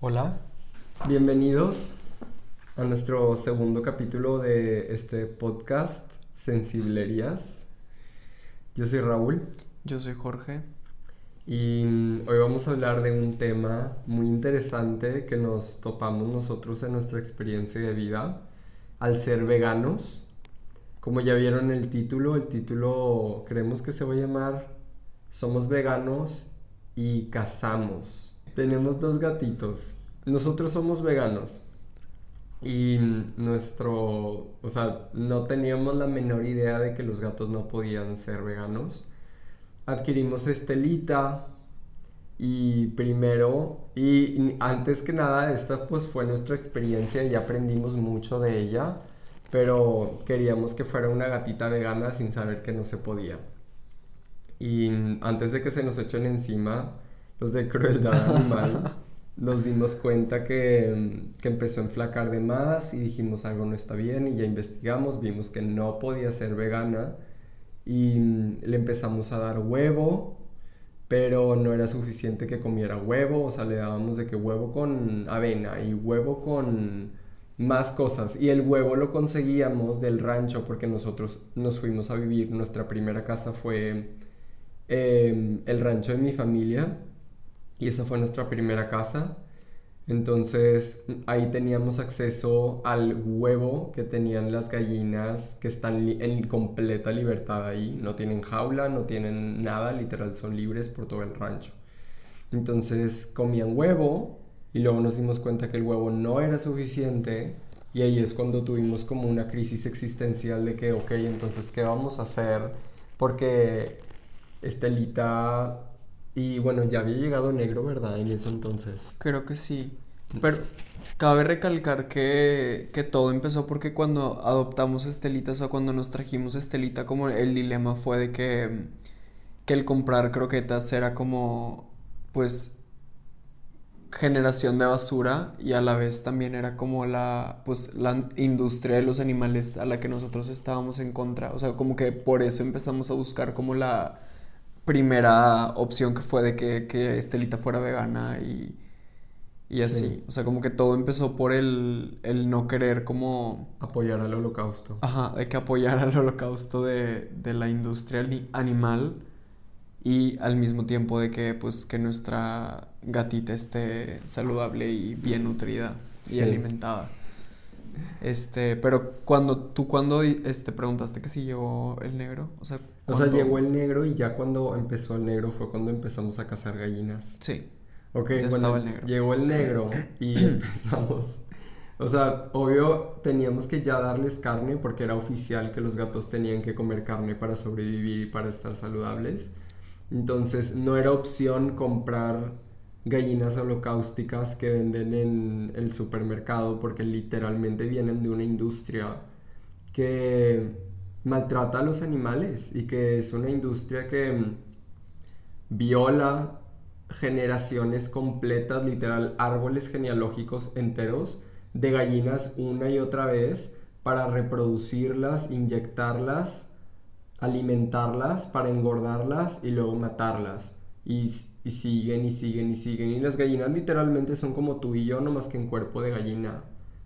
Hola, bienvenidos a nuestro segundo capítulo de este podcast Sensiblerías. Yo soy Raúl Yo soy Jorge. y hoy vamos a hablar de un tema muy interesante que nos topamos nosotros en nuestra experiencia de vida al ser veganos. Como ya vieron el título, el título creemos que se va a llamar Somos veganos y cazamos. Tenemos dos gatitos. Nosotros somos veganos. Y nuestro, o sea, no teníamos la menor idea de que los gatos no podían ser veganos. Adquirimos Estelita y primero, y antes que nada, esta pues fue nuestra experiencia y aprendimos mucho de ella, pero queríamos que fuera una gatita vegana sin saber que no se podía. Y antes de que se nos echen encima los de crueldad animal, nos dimos cuenta que, que empezó a enflacar de más y dijimos algo no está bien y ya investigamos, vimos que no podía ser vegana y le empezamos a dar huevo, pero no era suficiente que comiera huevo, o sea, le dábamos de que huevo con avena y huevo con más cosas y el huevo lo conseguíamos del rancho porque nosotros nos fuimos a vivir, nuestra primera casa fue eh, el rancho de mi familia y esa fue nuestra primera casa. Entonces ahí teníamos acceso al huevo que tenían las gallinas que están en completa libertad ahí. No tienen jaula, no tienen nada, literal son libres por todo el rancho. Entonces comían huevo y luego nos dimos cuenta que el huevo no era suficiente y ahí es cuando tuvimos como una crisis existencial de que, ok, entonces, ¿qué vamos a hacer? Porque Estelita y bueno, ya había llegado negro, ¿verdad? En ese entonces. Creo que sí. Pero cabe recalcar que, que todo empezó porque cuando adoptamos Estelita, o sea, cuando nos trajimos Estelita, como el dilema fue de que, que el comprar croquetas era como, pues, generación de basura y a la vez también era como la, pues, la industria de los animales a la que nosotros estábamos en contra. O sea, como que por eso empezamos a buscar como la primera opción que fue de que, que Estelita fuera vegana y, y así. Sí. O sea, como que todo empezó por el, el no querer como... Apoyar al holocausto. Ajá, de que apoyar al holocausto de, de la industria ani- animal y al mismo tiempo de que pues que nuestra gatita esté saludable y bien nutrida y Sí. alimentada. Este, pero cuando tú cuando este preguntaste que si llegó el negro, o sea, O sea, llegó el negro y ya cuando empezó el negro fue cuando empezamos a cazar gallinas. Sí. Ok, Ya bueno, estaba el negro. llegó el negro y empezamos. O sea, obvio teníamos que ya darles carne porque era oficial que los gatos tenían que comer carne para sobrevivir y para estar saludables. Entonces no era opción comprar gallinas holocausticas que venden en el supermercado porque literalmente vienen de una industria que maltrata a los animales y que es una industria que mm, viola generaciones completas, literal, árboles genealógicos enteros de gallinas una y otra vez para reproducirlas, inyectarlas, alimentarlas, para engordarlas y luego matarlas. Y, y siguen y siguen y siguen. Y las gallinas literalmente son como tú y yo, nomás que en cuerpo de gallina.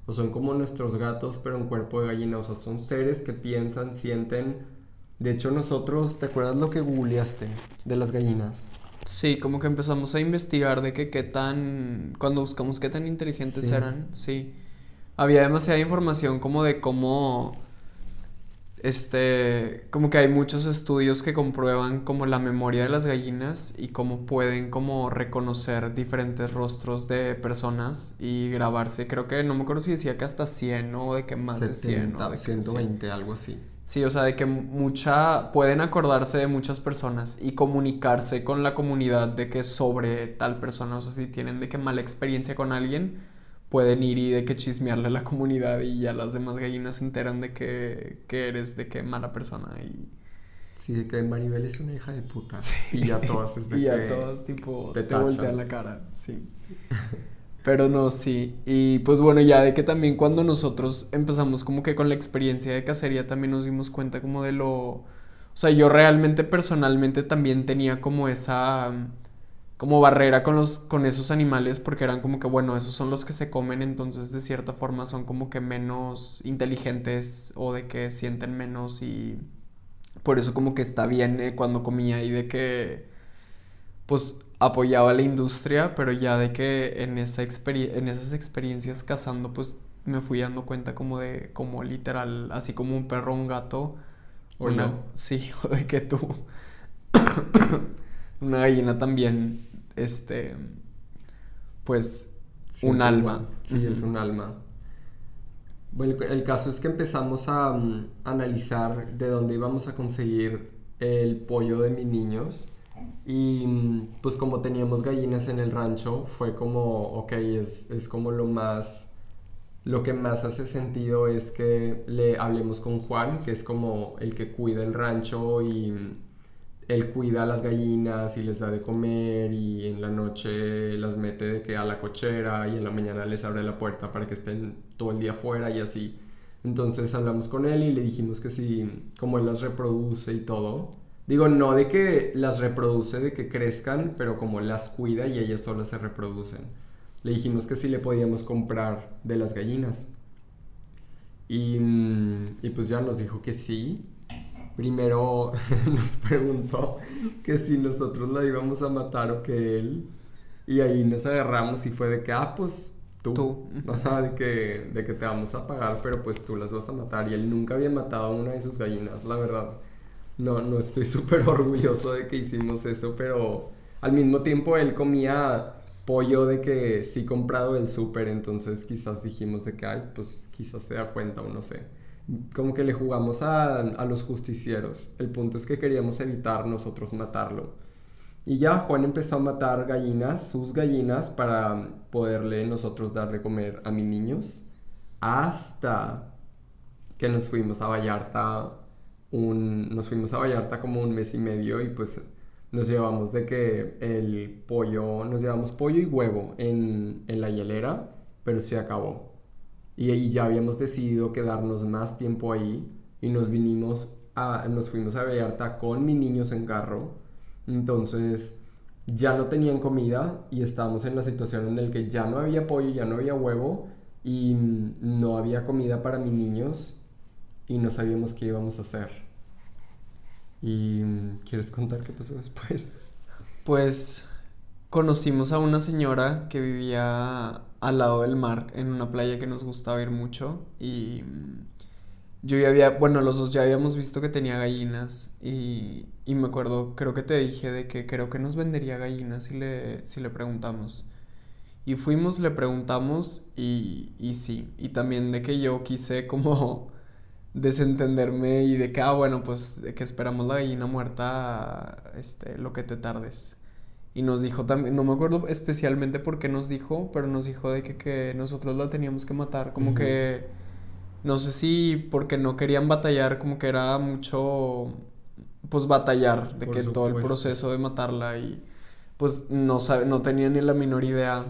O son como nuestros gatos, pero en cuerpo de gallina. O sea, son seres que piensan, sienten. De hecho, nosotros, ¿te acuerdas lo que googleaste de las gallinas? Sí, como que empezamos a investigar de que qué tan, cuando buscamos qué tan inteligentes Sí. eran, sí. Había demasiada información como de cómo, este, como que hay muchos estudios que comprueban como la memoria de las gallinas y cómo pueden como reconocer diferentes rostros de personas y grabarse. Creo que, no me acuerdo si decía que hasta 100 o de que más de 100 o de que sí. 120, algo así. Sí, o sea, de que mucha pueden acordarse de muchas personas y comunicarse con la comunidad de que sobre tal persona, o sea, si tienen de que mala experiencia con alguien, pueden ir y de que chismearle a la comunidad y ya las demás gallinas se enteran de que, que eres de que mala persona y, Sí, de que Maribel es una hija de puta. Sí. Y ya todas es de y que... a todas tipo te te, voltean la cara, sí. Pero no, sí. Y pues bueno, ya de que también cuando nosotros empezamos como que con la experiencia de cacería también nos dimos cuenta como de lo... O sea, yo realmente personalmente también tenía como esa... como barrera con los con esos animales porque eran como que bueno, esos son los que se comen, entonces de cierta forma son como que menos inteligentes o de que sienten menos y por eso como que está bien eh, cuando comía y de que pues apoyaba la industria, pero ya de que en esa en esas experiencias cazando pues me fui dando cuenta como de como literal, así como un perro un gato o no. sí, o de que tú una gallina también este, pues, un alma. Sí, es un alma. Bueno, el caso es que empezamos a mm, analizar de dónde íbamos a conseguir el pollo de mis niños. Y mm, pues como teníamos gallinas en el rancho, fue como, ok, es, es como lo más, lo que más hace sentido es que le hablemos con Juan, que es como el que cuida el rancho y mm, él cuida a las gallinas y les da de comer y en la noche las mete de que a la cochera y en la mañana les abre la puerta para que estén todo el día afuera y así. Entonces hablamos con él y le dijimos que si, como él las reproduce y todo, digo, no de que las reproduce, de que crezcan, pero como las cuida y ellas solas se reproducen. Le dijimos que si le podíamos comprar de las gallinas. Y, y pues ya nos dijo que sí, primero nos preguntó que si nosotros la íbamos a matar o que él. Y ahí nos agarramos y fue de que, ah, pues tú. tú. de, que, de que te vamos a pagar, pero pues tú las vas a matar. Y él nunca había matado a una de sus gallinas, la verdad. No, no estoy súper orgulloso de que hicimos eso, pero al mismo tiempo él comía pollo de que sí comprado del súper, entonces quizás dijimos de que, ay, pues quizás se da cuenta o no sé como que le jugamos a, los justicieros. El punto es que queríamos evitar nosotros matarlo. Y ya Juan empezó a matar gallinas, sus gallinas, para poderle nosotros dar de comer a mis niños. Hasta que nos fuimos a Vallarta, un, nos fuimos a Vallarta como un mes y medio y pues nos llevamos de que el pollo, nos llevamos pollo y huevo en, en la hielera, pero se acabó y, ahí ya habíamos decidido quedarnos más tiempo ahí y nos vinimos a, nos fuimos a Vallarta con mis niños en carro. Entonces ya no tenían comida y estábamos en la situación en la que ya no había pollo, ya no había huevo y no había comida para mis niños y no sabíamos qué íbamos a hacer. ¿Y quieres contar qué pasó después? Pues conocimos a una señora que vivía al lado del mar, en una playa que nos gustaba ir mucho. Y mm, yo ya había, bueno, los dos ya habíamos visto que tenía gallinas. Y, y me acuerdo, creo que te dije de que creo que nos vendería gallinas si le, si le preguntamos. Y fuimos, le preguntamos y, y sí. Y también de que yo quise como desentenderme y de que, ah, bueno, pues que esperamos la gallina muerta, este, lo que te tardes. Y nos dijo también, no me acuerdo especialmente por qué nos dijo, pero nos dijo de que, que nosotros la teníamos que matar. Como que, no sé si porque no querían batallar, como que era mucho, pues batallar, de que todo el proceso de matarla y pues no, sabe, no tenía ni la menor idea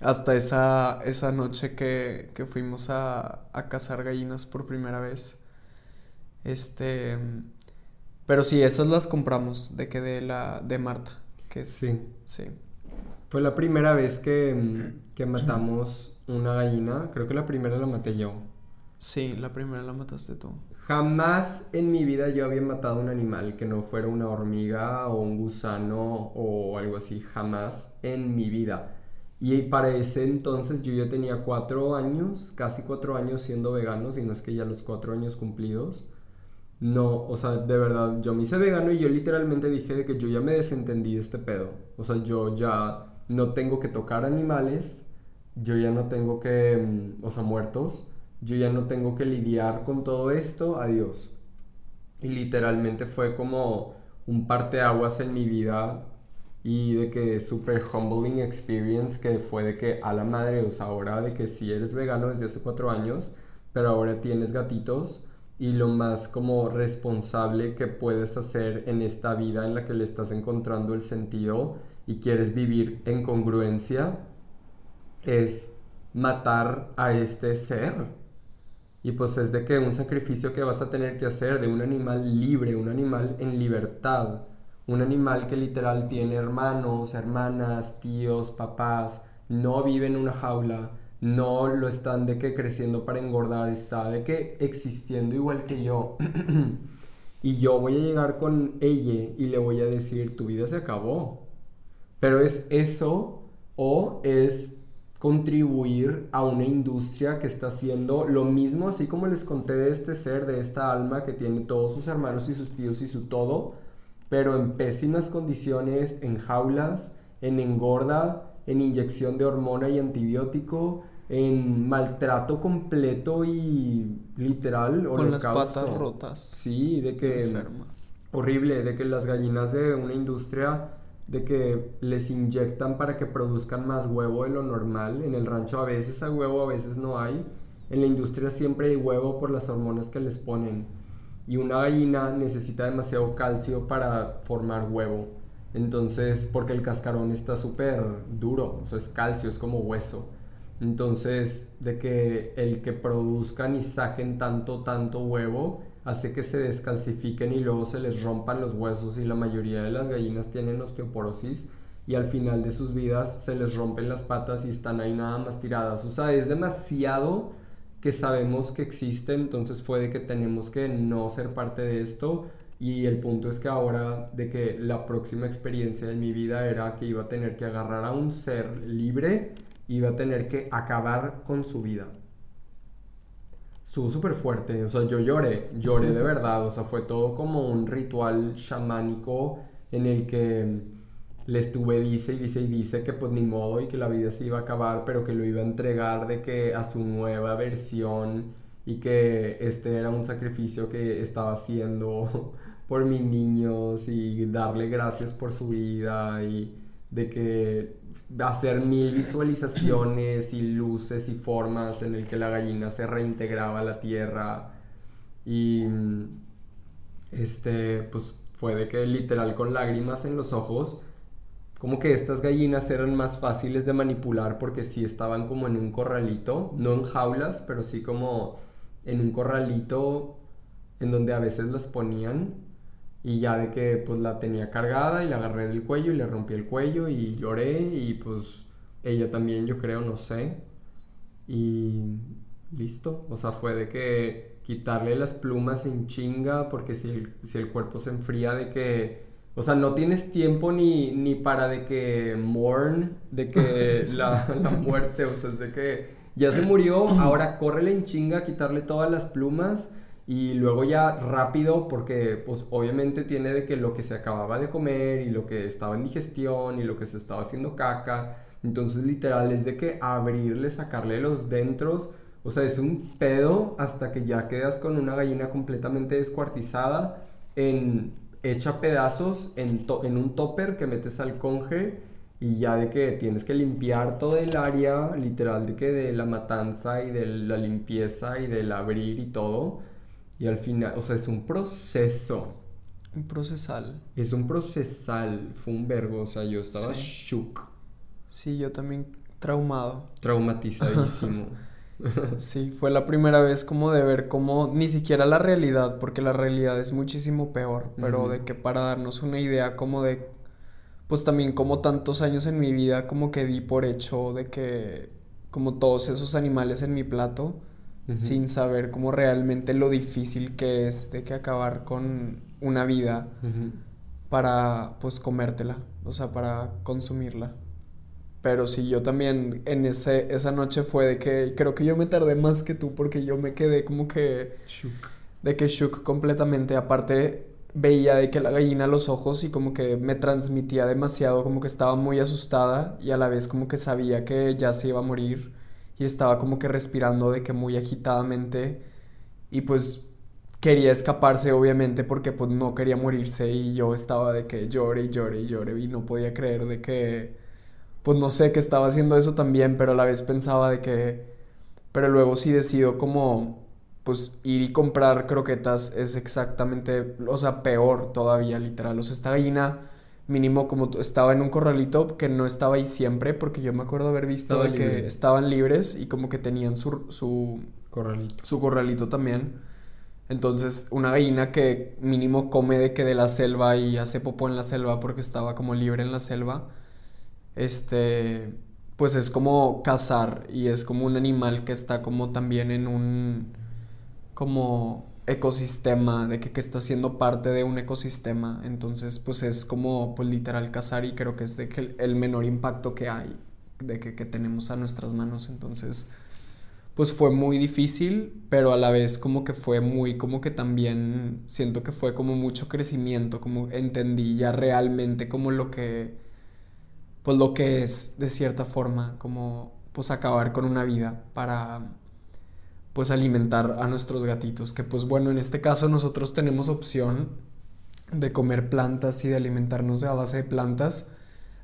hasta esa, esa noche que, que fuimos a, a cazar gallinas por primera vez. Este, pero sí, esas las compramos, de que de la, de Marta sí. Sí. Fue la primera vez que, que matamos una gallina. Creo que la primera la maté yo. Sí, la primera la mataste tú. Jamás en mi vida yo había matado un animal que no fuera una hormiga o un gusano o algo así. Jamás en mi vida. Y para ese entonces yo ya tenía cuatro años, casi cuatro años siendo vegano, si no es que ya los cuatro años cumplidos. No, o sea, de verdad, yo me hice vegano y yo literalmente dije de que yo ya me desentendí de este pedo. O sea, yo ya no tengo que tocar animales, yo ya no tengo que, mm, o sea, muertos, yo ya no tengo que lidiar con todo esto, adiós. Y literalmente fue como un parteaguas en mi vida y de que super humbling experience que fue de que a la madre, o sea, ahora de que si eres vegano desde hace cuatro años, pero ahora tienes gatitos y lo más como responsable que puedes hacer en esta vida en la que le estás encontrando el sentido y quieres vivir en congruencia es matar a este ser. Y pues es de que un sacrificio que vas a tener que hacer de un animal libre, un animal en libertad, Un animal que literal tiene hermanos, hermanas, tíos, papás, no vive en una jaula, no lo están de que creciendo para engordar, está de que existiendo igual que yo. y yo voy a llegar con ella y le voy a decir, tu vida se acabó. Pero es eso o es contribuir a una industria que está haciendo lo mismo, así como les conté de este ser, de esta alma que tiene todos sus hermanos y sus tíos y su todo, pero en pésimas condiciones, en jaulas, en engorda, en inyección de hormona y antibiótico, en maltrato completo y literal. Con las patas rotas. Sí, de que... Horrible, de que las gallinas de una industria de que les inyectan para que produzcan más huevo de lo normal. En el rancho a veces hay huevo, a veces no hay. En la industria siempre hay huevo por las hormonas que les ponen. Y una gallina necesita demasiado calcio para formar huevo. Entonces, porque el cascarón está súper duro, o sea, es calcio, es como hueso. Entonces, de que el que produzcan y saquen tanto, tanto huevo, hace que se descalcifiquen y luego se les rompan los huesos y la mayoría de las gallinas tienen osteoporosis y al final de sus vidas se les rompen las patas y están ahí nada más tiradas. O sea, es demasiado que sabemos que existe, entonces fue de que tenemos que no ser parte de esto y el punto es que ahora de que la próxima experiencia de mi vida era que iba a tener que agarrar a un ser libre, iba a tener que acabar con su vida. Estuvo súper fuerte, o sea, yo lloré, lloré de verdad, o sea, fue todo como un ritual chamánico en el que le estuve dice y dice y dice que pues ni modo y que la vida se iba a acabar, pero que lo iba a entregar de que a su nueva versión y que este era un sacrificio que estaba haciendo por mis niños y darle gracias por su vida y de que hacer mil visualizaciones y luces y formas en el que la gallina se reintegraba a la tierra. Y este pues fue de que literal con lágrimas en los ojos como que estas gallinas eran más fáciles de manipular porque sí estaban como en un corralito, no en jaulas, pero sí como en un corralito en donde a veces las ponían y ya de que pues la tenía cargada y la agarré del cuello y le rompí el cuello y lloré y pues ella también yo creo, no sé. Y listo. O sea, fue de que quitarle las plumas en chinga porque si el, si el cuerpo se enfría de que... O sea, no tienes tiempo ni, ni para de que mourn, de que la, la muerte, o sea, es de que ya se murió, ahora córrele en chinga, quitarle todas las plumas y luego ya rápido porque pues obviamente tiene de que lo que se acababa de comer y lo que estaba en digestión y lo que se estaba haciendo caca, entonces literal es de que abrirle, sacarle los dentros, o sea, es un pedo hasta que ya quedas con una gallina completamente descuartizada, en, hecha pedazos en, en un topper que metes al conge y ya de que tienes que limpiar todo el área, literal de que de la matanza y de la limpieza y del abrir y todo y al final, o sea, es un proceso. Un procesal. Es un procesal. Fue un verbo, o sea, yo estaba shook. Sí, yo también traumado. Traumatizadísimo. sí, fue la primera vez como de ver cómo ni siquiera la realidad, porque la realidad es muchísimo peor, pero de que para darnos una idea como de, pues también como tantos años en mi vida como que di por hecho de que como todos esos animales en mi plato, sin saber cómo realmente lo difícil que es de que acabar con una vida para pues comértela, o sea, para consumirla. Pero sí, yo también en ese, esa noche fue de que creo que yo me tardé más que tú porque yo me quedé como que... Shook. De que shook completamente. Aparte, veía de que la gallina los ojos y como que me transmitía demasiado, como que estaba muy asustada y a la vez como que sabía que ya se iba a morir y estaba como que respirando de que muy agitadamente y pues quería escaparse obviamente porque pues no quería morirse y yo estaba de que llore y llore y llore y no podía creer de que pues no sé que estaba haciendo eso también pero a la vez pensaba de que pero luego sí decido como pues ir y comprar croquetas es exactamente o sea peor todavía literal. O sea esta gallina mínimo como estaba en un corralito que no estaba ahí siempre, porque yo me acuerdo haber visto de que estaban libres y como que tenían su, su corralito. su corralito también. Entonces, una gallina que mínimo come de que de la selva y hace popó en la selva porque estaba como libre en la selva, este, pues es como cazar y es como un animal que está como también en un, como ecosistema, de que, que está siendo parte de un ecosistema. Entonces, pues es como, pues literal cazar y creo que es el menor impacto que hay, de que, que tenemos a nuestras manos. Entonces, pues fue muy difícil, pero a la vez como que fue muy, como que también siento que fue como mucho crecimiento, como entendí ya realmente como lo que, pues lo que es de cierta forma, como pues acabar con una vida para pues alimentar a nuestros gatitos, que pues bueno, en este caso nosotros tenemos opción de comer plantas y de alimentarnos a base de plantas,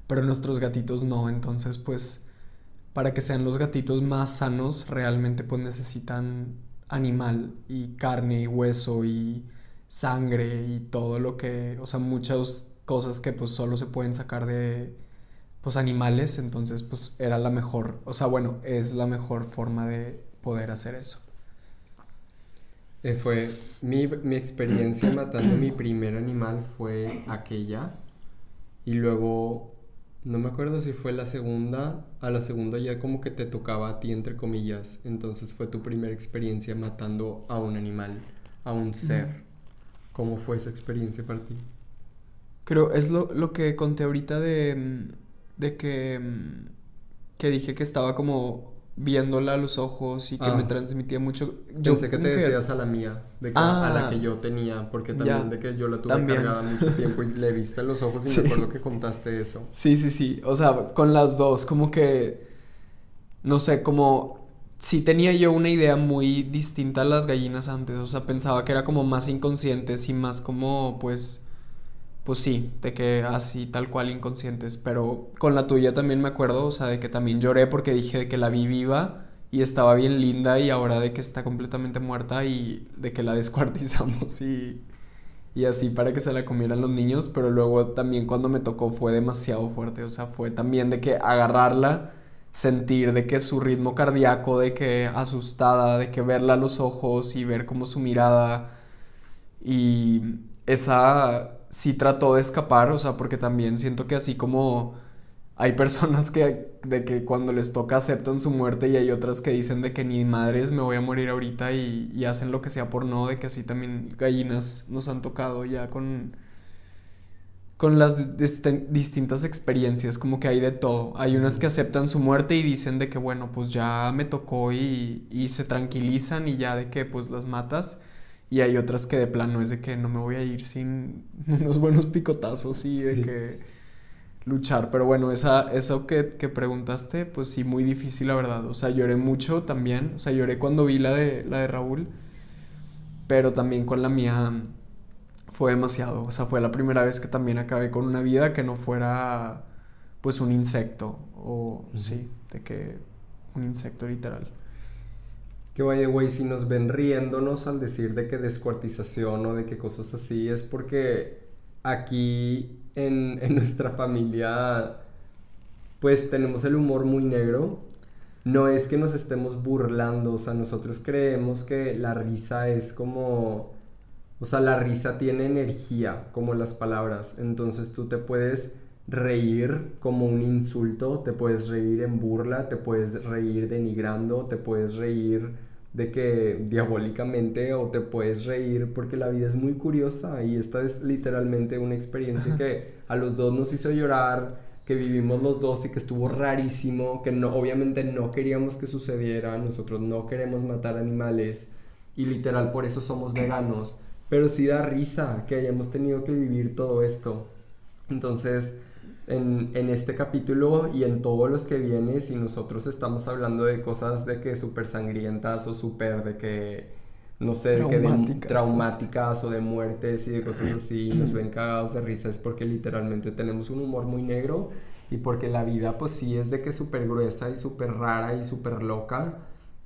pero nuestros gatitos no, entonces pues para que sean los gatitos más sanos, realmente pues necesitan animal y carne y hueso y sangre y todo lo que, o sea, muchas cosas que pues solo se pueden sacar de pues animales, entonces pues era la mejor, o sea, bueno, es la mejor forma de poder hacer eso. Eh, fue mi, mi experiencia matando mi primer animal fue aquella y luego no me acuerdo si fue la segunda, a la segunda ya como que te tocaba a ti, entre comillas. Entonces fue tu primera experiencia matando a un animal, a un ser. ¿Cómo fue esa experiencia para ti? Creo, es lo, lo que conté ahorita de, de que, que dije que estaba como viéndola a los ojos y que me ah. transmitía mucho. Yo pensé que te decías a la mía, de a la ah. que yo tenía, porque también de que yo la tuve cargada mucho tiempo y le viste los ojos y me acuerdo que contaste eso. Sí, sí, sí. O sea, con las dos, como que. No sé, como. Sí tenía yo una idea muy distinta a las gallinas antes. O sea, pensaba que era como más inconscientes y más como, pues pues sí, de que así tal cual inconscientes, pero con la tuya también me acuerdo, o sea, de que también lloré porque dije de que la vi viva y estaba bien linda y ahora de que está completamente muerta y de que la descuartizamos y, y así para que se la comieran los niños, pero luego también cuando me tocó fue demasiado fuerte, o sea, fue también de que agarrarla, sentir de que su ritmo cardíaco, de que asustada, de que verla a los ojos y ver como su mirada y esa sí trató de escapar, o sea, porque también siento que así como hay personas que de que cuando les toca aceptan su muerte y hay otras que dicen de que ni madres me voy a morir ahorita y, hacen lo que sea por no, de que así también gallinas nos han tocado ya con con las distintas experiencias, como que hay de todo. Hay unas que aceptan su muerte y dicen de que bueno, pues ya me tocó y, y se tranquilizan y ya de que pues las matas. Y hay otras que de plano es de que no me voy a ir sin unos buenos picotazos y de que luchar. Pero bueno, esa, eso que, que, preguntaste, pues sí, muy difícil la verdad. O sea, lloré mucho también. O sea, lloré cuando vi la de, la de Raúl. Pero también con la mía fue demasiado. O sea, fue la primera vez que también acabé con una vida que no fuera pues un insecto. O sí, de que un insecto literal. Que vaya, güey, si nos ven riéndonos al decir de que descuartización o de que cosas así, es porque aquí en, en nuestra familia, pues tenemos el humor muy negro. No es que nos estemos burlando, o sea, nosotros creemos que la risa es como... O sea, la risa tiene energía, como las palabras. Entonces tú te puedes reír como un insulto, te puedes reír en burla, te puedes reír denigrando, te puedes reír de que diabólicamente o te puedes reír porque la vida es muy curiosa y esta es literalmente una experiencia que a los dos nos hizo llorar, que vivimos los dos y que estuvo rarísimo, que no obviamente no queríamos que sucediera, nosotros no queremos matar animales y literal por eso somos veganos, pero sí da risa que hayamos tenido que vivir todo esto. Entonces, en, en, este capítulo y en todos los que vienen, si nosotros estamos hablando de cosas de que súper sangrientas o súper de que, no sé, de que de, traumáticas o de muertes y de cosas así, nos ven cagados de risa, es porque literalmente tenemos un humor muy negro y porque la vida pues sí es de que súper gruesa y súper rara y súper loca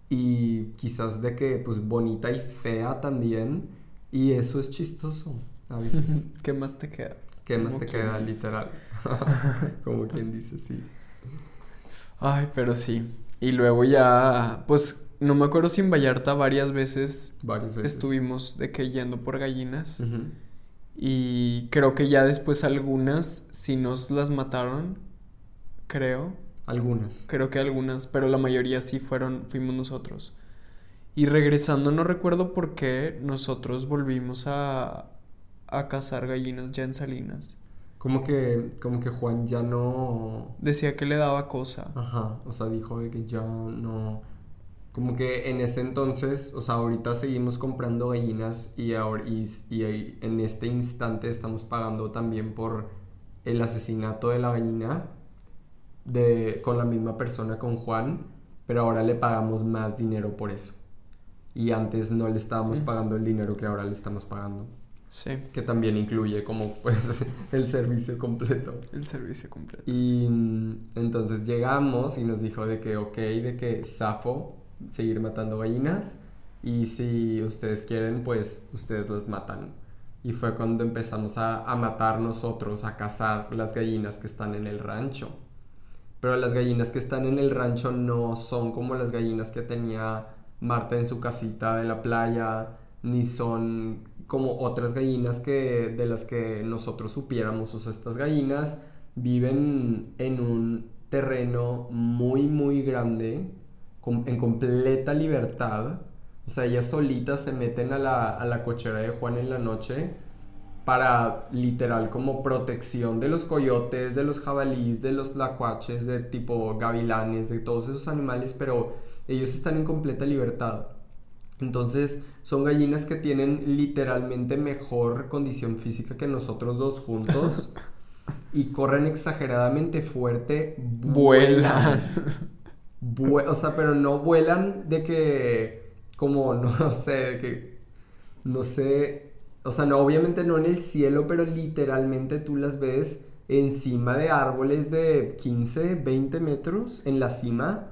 y quizás de que pues bonita y fea también y eso es chistoso a veces. ¿Qué más te queda? ¿Qué más te queda, literal? Como quien dice, sí. Ay, pero sí. Y luego ya, pues no me acuerdo si en Vallarta varias veces, Varias veces. estuvimos de que yendo por gallinas. Y creo que ya después algunas sí nos las mataron, creo. Algunas. Creo que algunas, pero la mayoría sí fueron, fuimos nosotros. Y regresando, no recuerdo por qué nosotros volvimos a, a cazar gallinas ya en Salinas. Como que, como que Juan ya no... Decía que le daba cosa. Ajá, o sea, dijo de que ya no... Como que en ese entonces, o sea, ahorita seguimos comprando gallinas y, ahora, y, y en este instante estamos pagando también por el asesinato de la gallina de, con la misma persona, con Juan, pero ahora le pagamos más dinero por eso. Y antes no le estábamos Mm. pagando el dinero que ahora le estamos pagando. Sí, Que también incluye como pues el servicio completo. el servicio completo. Y mm, entonces llegamos y nos dijo de que ok, de que Safo, seguir matando gallinas y si ustedes quieren pues ustedes las matan. Y fue cuando empezamos a, a matar nosotros, a cazar las gallinas que están en el rancho. Pero las gallinas que están en el rancho no son como las gallinas que tenía Marta en su casita de la playa, ni son como otras gallinas que de las que nosotros supiéramos. O sea, estas gallinas viven en un terreno muy muy grande, en completa libertad. O sea, ellas solitas se meten a la, a la cochera de Juan en la noche para literal como protección de los coyotes, de los jabalíes, de los lacuaches, de tipo gavilanes, de todos esos animales, pero ellos están en completa libertad. Entonces son gallinas que tienen literalmente mejor condición física que nosotros dos juntos y corren exageradamente fuerte, Vuelan. Vue- o sea, pero no vuelan de que, como, no sé, de que, no sé, o sea, no, obviamente no en el cielo, pero literalmente tú las ves encima de árboles de 15, 20 metros en la cima.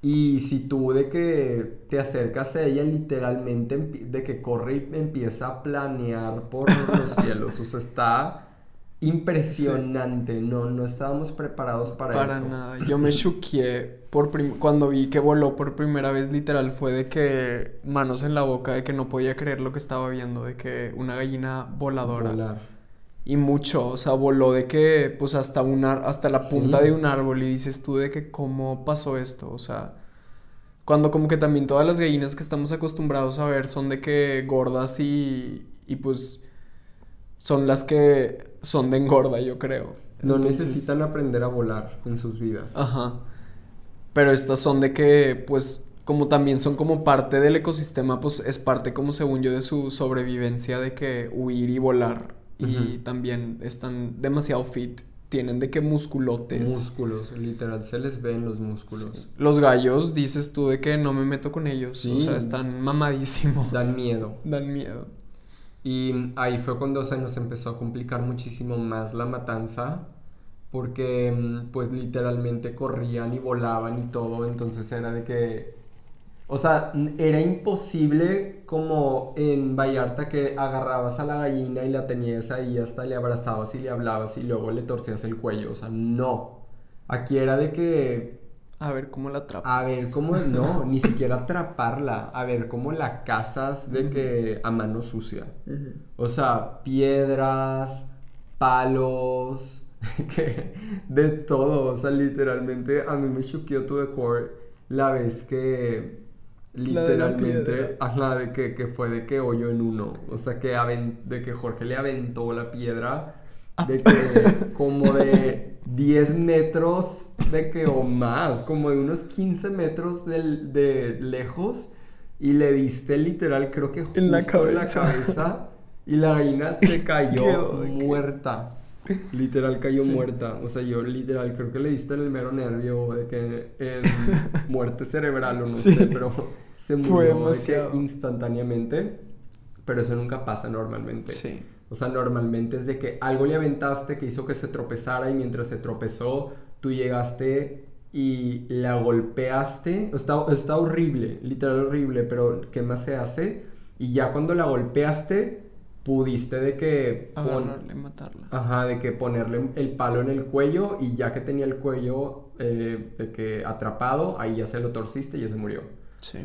Y si tú de que te acercas a ella, literalmente de que corre y empieza a planear por los cielos. O sea, está impresionante. No, no estábamos preparados para, Para eso. nada. Yo me choqué por cuando vi que voló por primera vez, literal, fue de que manos en la boca, de que no podía creer lo que estaba viendo, de que una gallina voladora. Volar. Y mucho, o sea, voló de que, pues hasta una, hasta la punta Sí. de un árbol y dices tú de que cómo pasó esto, o sea, cuando como que también todas las gallinas que estamos acostumbrados a ver son de que gordas y, y pues son las que son de engorda, yo creo. No Entonces- necesitan aprender a volar en sus vidas. Ajá. Pero estas son de que, pues, como también son como parte del ecosistema, pues es parte, como según yo, de su sobrevivencia de que huir y volar. Y Ujú. también están demasiado fit. Tienen de que musculotes. Músculos, literal, se les ven los músculos. Sí. Los gallos, dices tú de que no me meto con ellos. O Sí. sea, están mamadísimos. Dan miedo. Dan miedo. Y ahí fue cuando se nos empezó a complicar muchísimo más la matanza. Porque, mm, pues, literalmente corrían y volaban y todo. Entonces era de que. O sea, era imposible como en Vallarta que agarrabas a la gallina y la tenías ahí hasta le abrazabas y le hablabas y luego le torcías el cuello. O sea, no. Aquí era de que A ver cómo la atrapas. A ver cómo, no, ni siquiera atraparla, a ver cómo la cazas de que a mano sucia. O sea, piedras, palos, que de todo, o sea, literalmente a mí me choqueó tu decor la vez que La de la literalmente, piedra. ajá, de que, que fue de que hoyo en uno, o sea, que de que Jorge le aventó la piedra de que como de 10 metros de que o más, como de unos 15 metros del- de, lejos y le diste literal creo que justo En la en la cabeza. cabeza y la gallina se cayó de muerta. Literal cayó Sí. muerta. O sea, yo literal creo que le diste en el mero nervio de que en muerte cerebral o no Sí. sé, pero se murió Fue de que demasiado. instantáneamente. Pero eso nunca pasa normalmente. Sí. O sea, normalmente es de que algo le aventaste que hizo que se tropezara y mientras se tropezó, tú llegaste y la golpeaste. Está, está horrible, literal horrible, pero ¿qué más se hace? Y ya cuando la golpeaste, pudiste de que... pon- matarla. Ajá, de que ponerle el palo en el cuello y ya que tenía el cuello eh, de que atrapado, ahí ya se lo torciste y ya se murió. Sí.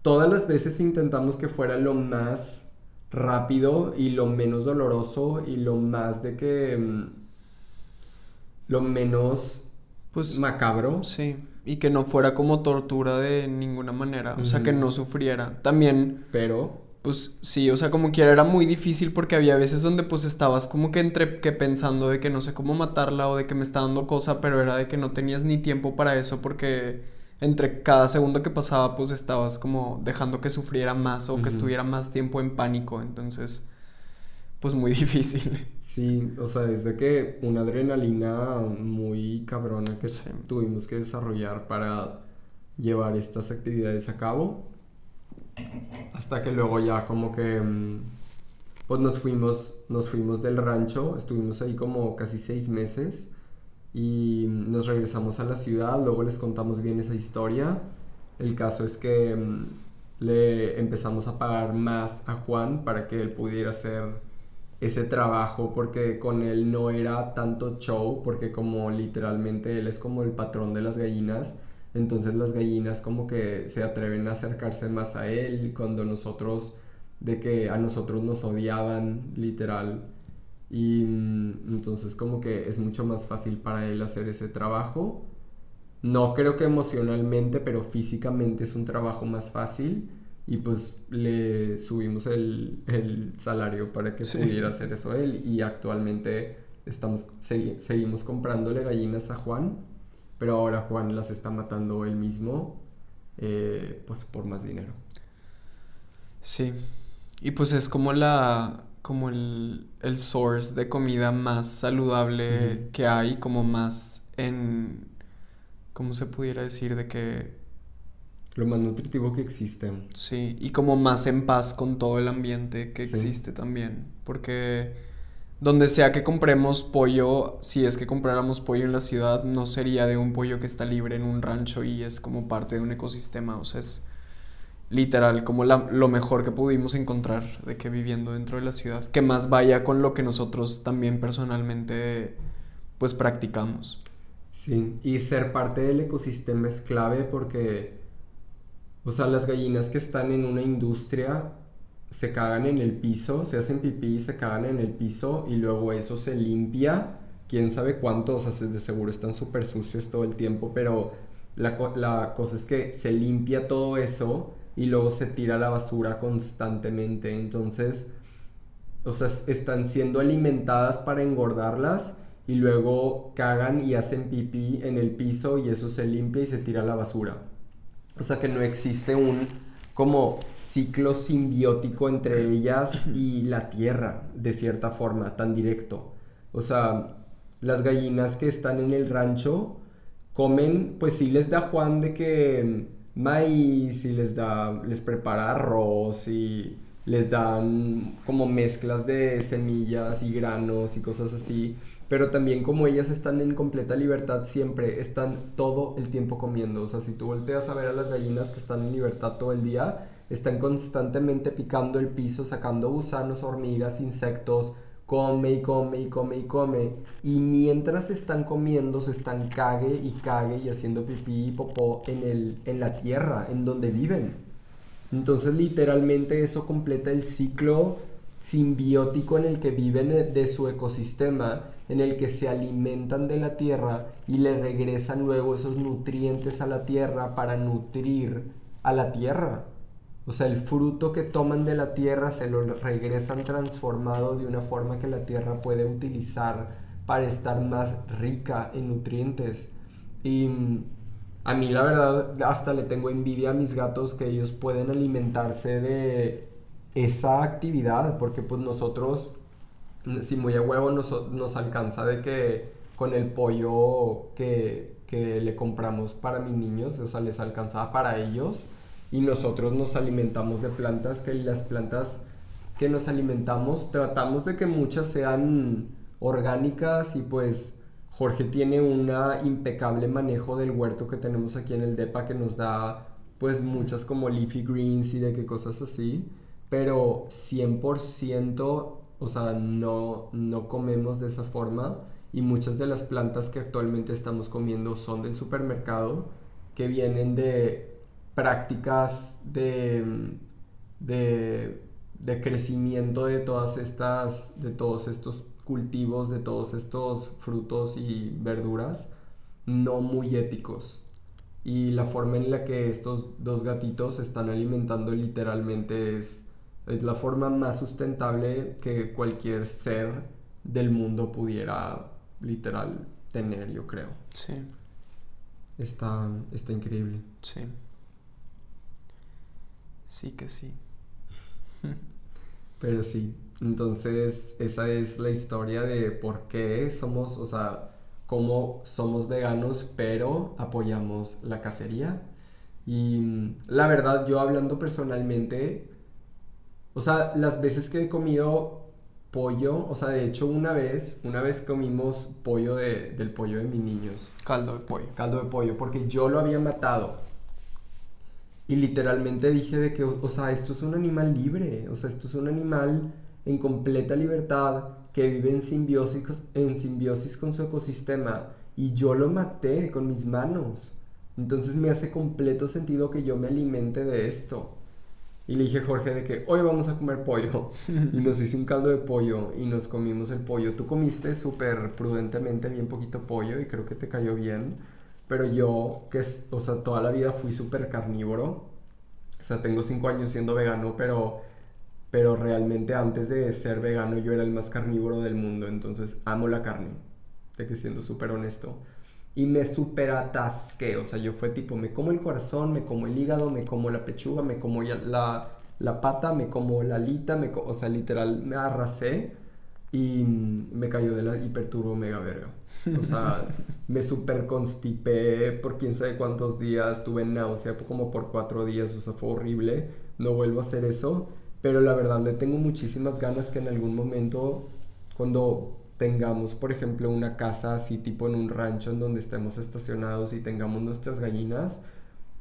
Todas las veces intentamos que fuera lo más rápido y lo menos doloroso y lo más de que... mm, Lo menos Pues macabro. sí. Y que no fuera como tortura de ninguna manera. O sea, que no sufriera. También, Pero... pues sí, o sea, como quiera era muy difícil porque había veces donde pues estabas como que entre que pensando de que no sé cómo matarla o de que me está dando cosa, pero era de que no tenías ni tiempo para eso porque entre cada segundo que pasaba pues estabas como dejando que sufriera más o que estuviera más tiempo en pánico. Entonces, pues muy difícil. Sí, o sea, es de que una adrenalina muy cabrona que Sí. tuvimos que desarrollar para llevar estas actividades a cabo. Hasta que luego ya como que mm, pues nos fuimos, nos fuimos del rancho, estuvimos ahí como casi seis meses y nos regresamos a la ciudad, luego les contamos bien esa historia. El caso es que mm, le empezamos a pagar más a Juan para que él pudiera hacer ese trabajo porque con él no era tanto show porque como literalmente él es como el patrón de las gallinas entonces las gallinas como que se atreven a acercarse más a él cuando nosotros de que a nosotros nos odiaban literal. Y mm, entonces como que es mucho más fácil para él hacer ese trabajo. No creo que emocionalmente pero físicamente es un trabajo más fácil. Y pues le subimos el, el salario para que Sí. pudiera hacer eso él. Y actualmente estamos segui- seguimos comprándole gallinas a Juan pero ahora Juan las está matando él mismo eh, pues por más dinero Sí. Y pues es como la como el, el source de comida más saludable que hay, como más en ¿cómo se pudiera decir? De que lo más nutritivo que existe sí, y como más en paz con todo el ambiente que Sí. existe también, porque donde sea que compremos pollo, si es que compráramos pollo en la ciudad, no sería de un pollo que está libre en un rancho y es como parte de un ecosistema, o sea, es literal como la- lo mejor que pudimos encontrar de que viviendo dentro de la ciudad, que más vaya con lo que nosotros también personalmente pues practicamos. Sí, y ser parte del ecosistema es clave porque, o sea, las gallinas que están en una industria se cagan en el piso, se hacen pipí y se cagan en el piso y luego eso se limpia, quién sabe cuánto, o sea, se- de seguro están súper sucios todo el tiempo, pero la, la cosa es que se limpia todo eso y luego se tira la basura constantemente, entonces o sea, es- están siendo alimentadas para engordarlas y luego cagan y hacen pipí en el piso y eso se limpia y se tira la basura. O sea que no existe un como ciclo simbiótico entre ellas y la tierra, de cierta forma, tan directo. O sea, las gallinas que están en el rancho comen, pues sí les da Juan de que mm, maíz y les da, les prepara arroz y les dan como mezclas de semillas y granos y cosas así. Pero también como ellas están en completa libertad siempre, están todo el tiempo comiendo. O sea, si tú volteas a ver a las gallinas que están en libertad todo el día, están constantemente picando el piso, sacando gusanos, hormigas, insectos, come y come y come y come. Y mientras están comiendo, se están cague y cague y haciendo pipí y popó en, el, en la tierra, en donde viven. Entonces literalmente eso completa el ciclo simbiótico en el que viven de su ecosistema, en el que se alimentan de la tierra y le regresan luego esos nutrientes a la tierra para nutrir a la tierra. O sea, el fruto que toman de la tierra se lo regresan transformado de una forma que la tierra puede utilizar para estar más rica en nutrientes. Y a mí la verdad hasta le tengo envidia a mis gatos que ellos pueden alimentarse de esa actividad, porque pues nosotros, si muy a huevo nos, nos alcanza de que con el pollo que, que le compramos para mis niños, o sea, les alcanzaba para ellos, y nosotros nos alimentamos de plantas, que las plantas que nos alimentamos, tratamos de que muchas sean orgánicas y pues Jorge tiene un impecable manejo del huerto que tenemos aquí en el DEPA que nos da pues muchas como leafy greens y de qué cosas así, pero 100% o sea, no, no comemos de esa forma y muchas de las plantas que actualmente estamos comiendo son del supermercado que vienen de prácticas de, de, crecimiento de todas estas, de todos estos cultivos, de todos estos frutos y verduras no muy éticos. Y la forma en la que estos dos gatitos están alimentando literalmente es, es la forma más sustentable que cualquier ser del mundo pudiera literal tener, yo creo. Sí. Está, está increíble. Sí. Sí que sí. Pero sí, entonces esa es la historia de por qué somos, o sea, cómo somos veganos, pero apoyamos la cacería. Y la verdad, yo hablando personalmente, o sea, las veces que he comido pollo, o sea, de hecho una vez, una vez comimos pollo de, del pollo de mis niños. Caldo de pollo. Caldo de pollo, porque yo lo había matado. Y literalmente dije de que, o, sea, esto es un animal libre, o sea, esto es un animal en completa libertad que vive en simbiosis, en simbiosis con su ecosistema. Y yo lo maté con mis manos. Entonces me hace completo sentido que yo me alimente de esto. Y le dije a Jorge de que hoy vamos a comer pollo. y nos hice un caldo de pollo y nos comimos el pollo. Tú comiste súper prudentemente bien poquito pollo y creo que te cayó bien. Pero yo, que es, o sea, toda la vida fui súper carnívoro. O sea, tengo cinco años siendo vegano, pero, pero realmente antes de ser vegano yo era el más carnívoro del mundo. Entonces amo la carne, de que siendo súper honesto. Y me súper atasqué, o sea, yo fue tipo, me como el corazón, me como el hígado, me como la pechuga, me como la, la pata, me como la alita, me, o sea, literal me arrasé y me cayó de la hiperturbo mega verga. O sea, me super constipé por quién sabe cuántos días, tuve náusea como por cuatro días, o sea, fue horrible. No vuelvo a hacer eso, pero la verdad le tengo muchísimas ganas que en algún momento, cuando tengamos, por ejemplo, una casa así tipo en un rancho en donde estemos estacionados y tengamos nuestras gallinas,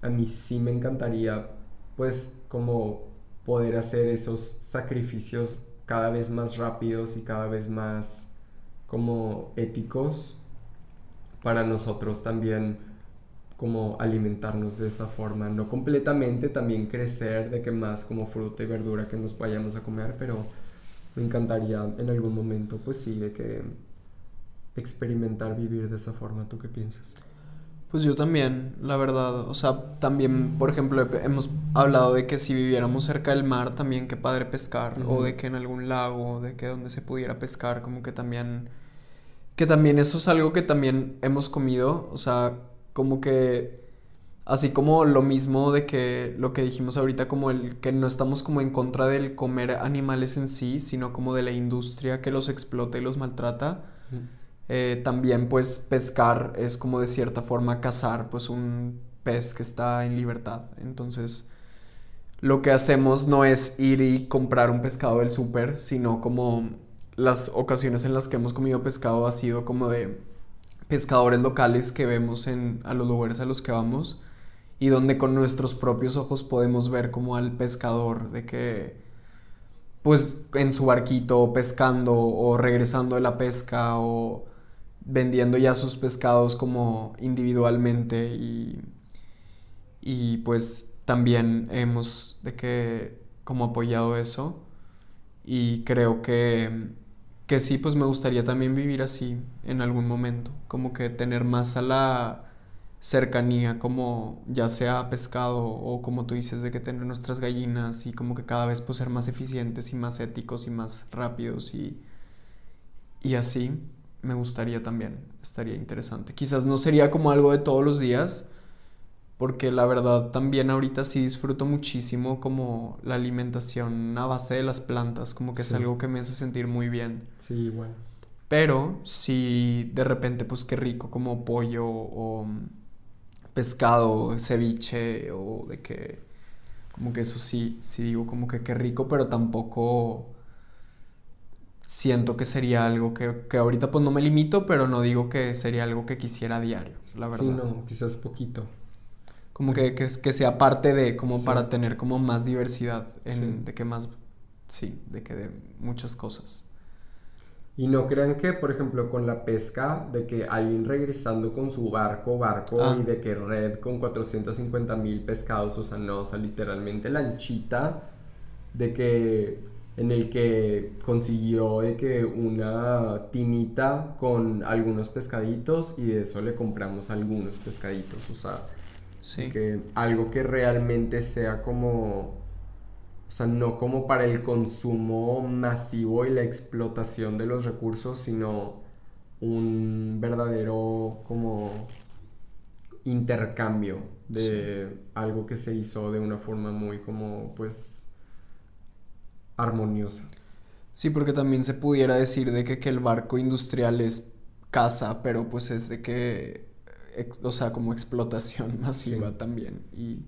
a mí sí me encantaría, pues, como poder hacer esos sacrificios cada vez más rápidos y cada vez más como éticos para nosotros también como alimentarnos de esa forma, no completamente también crecer de que más como fruta y verdura que nos vayamos a comer, pero me encantaría en algún momento pues sí de que experimentar vivir de esa forma, ¿tú qué piensas? Pues yo también, la verdad. O sea, también, por ejemplo, hemos hablado de que si viviéramos cerca del mar, también qué padre pescar. O de que en algún lago, de que donde se pudiera pescar, como que también... Que también eso es algo que también hemos comido. O sea, como que... Así como lo mismo de que lo que dijimos ahorita, como el que no estamos como en contra del comer animales en sí, sino como de la industria que los explota y los maltrata. Eh, también pues pescar es como de cierta forma cazar pues un pez que está en libertad. Entonces lo que hacemos no es ir y comprar un pescado del súper, sino como las ocasiones en las que hemos comido pescado ha sido como de pescadores locales que vemos en, a los lugares a los que vamos y donde con nuestros propios ojos podemos ver como al pescador de que pues en su barquito pescando o regresando de la pesca o vendiendo ya sus pescados como individualmente y, y pues también hemos de que como apoyado eso. Y creo que, que sí, pues me gustaría también vivir así en algún momento, como que tener más a la cercanía, como ya sea pescado o como tú dices, de que tener nuestras gallinas y como que cada vez pues ser más eficientes y más éticos y más rápidos y, y así me gustaría también, estaría interesante. Quizás no sería como algo de todos los días, porque la verdad también ahorita sí disfruto muchísimo como la alimentación a base de las plantas, como que es algo que me hace sentir muy bien. Sí, igual. Pero si de repente pues qué rico como pollo o pescado, ceviche o de que como que eso sí, sí digo como que qué rico, pero tampoco siento que sería algo que, que, ahorita pues no me limito, pero no digo que sería algo que quisiera a diario, la verdad. Sí, no, quizás poquito. Como que, que, que sea parte de, como para tener como más diversidad, en, de que más, sí, de que de muchas cosas. Y no crean que, por ejemplo, con la pesca, de que alguien regresando con su barco, barco, Ah. y de que red con 450 mil pescados, o sea, no, o sea, literalmente lanchita, de que, en el que consiguió de que una tinita con algunos pescaditos y de eso le compramos algunos pescaditos, o sea, Sí. que algo que realmente sea como, o sea, no como para el consumo masivo y la explotación de los recursos, sino un verdadero como intercambio de algo que se hizo de una forma muy como pues armoniosa. Sí, porque también se pudiera decir de que, que el barco industrial es casa, pero pues es de que, ex- o sea, como explotación masiva Sí. también. Y,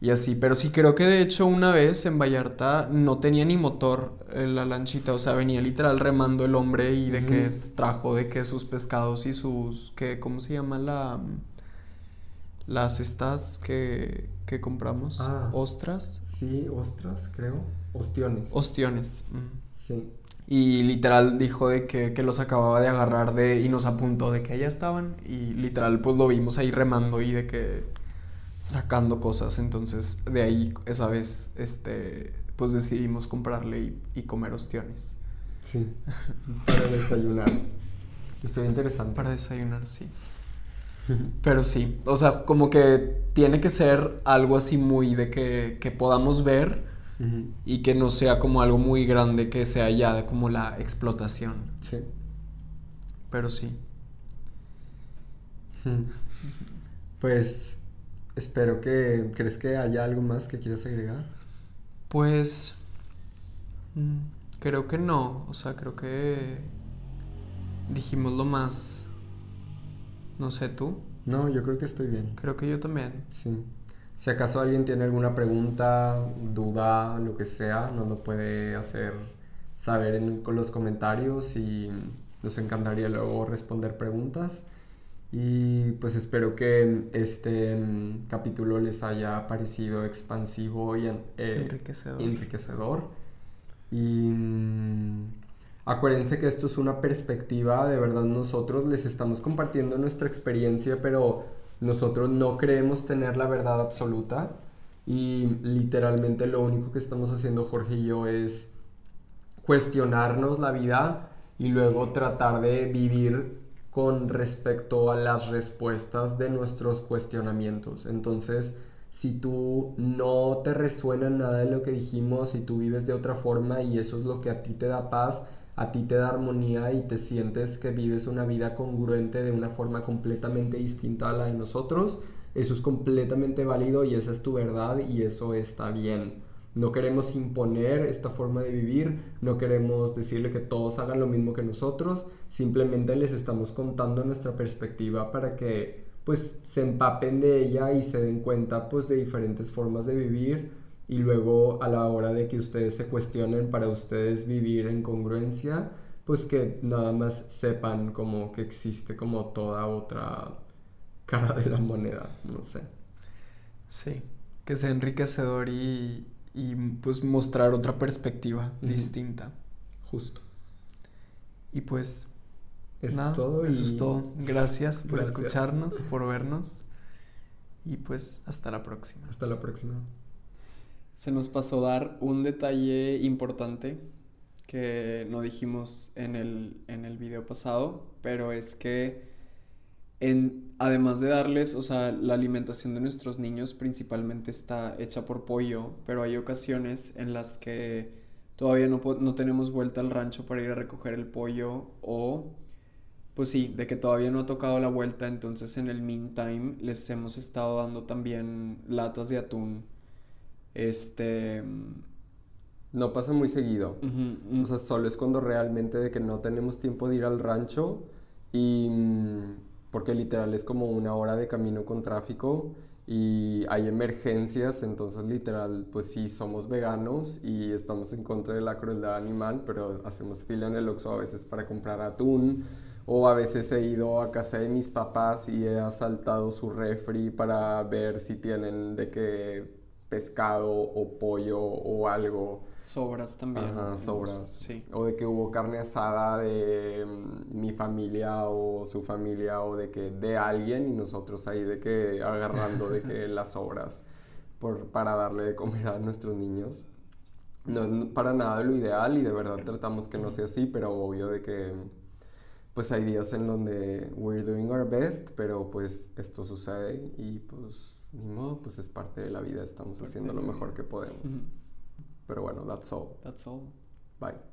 y así, pero sí creo que de hecho una vez en Vallarta no tenía ni motor eh, la lanchita, o sea, venía literal remando el hombre y de que es- trajo de que sus pescados y sus, que, ¿cómo se llama la... Las estas que, que compramos, Ah. ostras, Sí, ostras, creo, ostiones. ostiones. mm. Sí. Y literal dijo de que, que los acababa de agarrar de, y nos apuntó de que allá estaban. Y literal pues lo vimos ahí remando y de que sacando cosas. Entonces de ahí esa vez este, pues decidimos comprarle y, y comer ostiones. Sí. Para desayunar. Estuvo interesante. Para desayunar, sí. Pero sí, o sea, como que tiene que ser algo así muy de que, que podamos ver y que no sea como algo muy grande, que sea ya como la explotación. Sí. Pero sí. Pues espero que... ¿Crees que haya algo más que quieras agregar? Pues mm, creo que no, o sea, creo que dijimos lo más, no sé tú, No, yo creo que estoy bien. creo que yo también. Sí. Si acaso alguien tiene alguna pregunta, duda, lo que sea, nos lo puede hacer saber en con los comentarios y nos encantaría luego responder preguntas. Y pues espero que este mm, capítulo les haya parecido expansivo y eh, Enriquecedor. enriquecedor. Y mm, acuérdense que esto es una perspectiva, de verdad nosotros les estamos compartiendo nuestra experiencia, pero nosotros no creemos tener la verdad absoluta. Y literalmente lo único que estamos haciendo Jorge y yo es cuestionarnos la vida y luego tratar de vivir con respecto a las respuestas de nuestros cuestionamientos. Entonces, si tú no te resuena nada de lo que dijimos, si tú vives de otra forma y eso es lo que a ti te da paz, a ti te da armonía y te sientes que vives una vida congruente de una forma completamente distinta a la de nosotros, eso es completamente válido y esa es tu verdad y eso está bien. No queremos imponer esta forma de vivir, no queremos decirle que todos hagan lo mismo que nosotros, simplemente les estamos contando nuestra perspectiva para que pues se empapen de ella y se den cuenta pues de diferentes formas de vivir y luego a la hora de que ustedes se cuestionen para ustedes vivir en congruencia, pues que nada más sepan como que existe como toda otra cara de la moneda, no sé. Sí, que sea enriquecedor y, y pues mostrar otra perspectiva distinta. Justo. Y pues Es nada, todo. eso y- es todo. Gracias por Gracias. escucharnos, por vernos y pues hasta la próxima. Hasta la próxima. Se nos pasó dar un detalle importante que no dijimos en el, en el video pasado, pero es que en, además de darles, o sea, la alimentación de nuestros niños principalmente está hecha por pollo, pero hay ocasiones en las que todavía no, no tenemos vuelta al rancho para ir a recoger el pollo o, pues sí, de que todavía no ha tocado la vuelta, entonces en el meantime les hemos estado dando también latas de atún. Este... No pasa muy seguido. ujú, O sea, solo es cuando realmente de que no tenemos tiempo de ir al rancho y mm, porque literal es como una hora de camino con tráfico y hay emergencias, entonces literal pues sí somos veganos y estamos en contra de la crueldad animal, pero hacemos fila en el Oxxo a veces para comprar atún o a veces he ido a casa de mis papás y he asaltado su refri para ver si tienen de que pescado o pollo o algo. Sobras también. Ajá, sobras. Sí. O de que hubo carne asada de mm, mi familia o su familia o de que de alguien y nosotros ahí de que agarrando de que las sobras por, para darle de comer a nuestros niños. No es para nada lo ideal y de verdad tratamos que no sea así, pero obvio de que pues hay días en donde we're doing our best, pero pues esto sucede y pues ni modo, pues es parte de la vida, estamos Parte haciendo lo mejor que podemos. Pero bueno, that's all. That's all. Bye.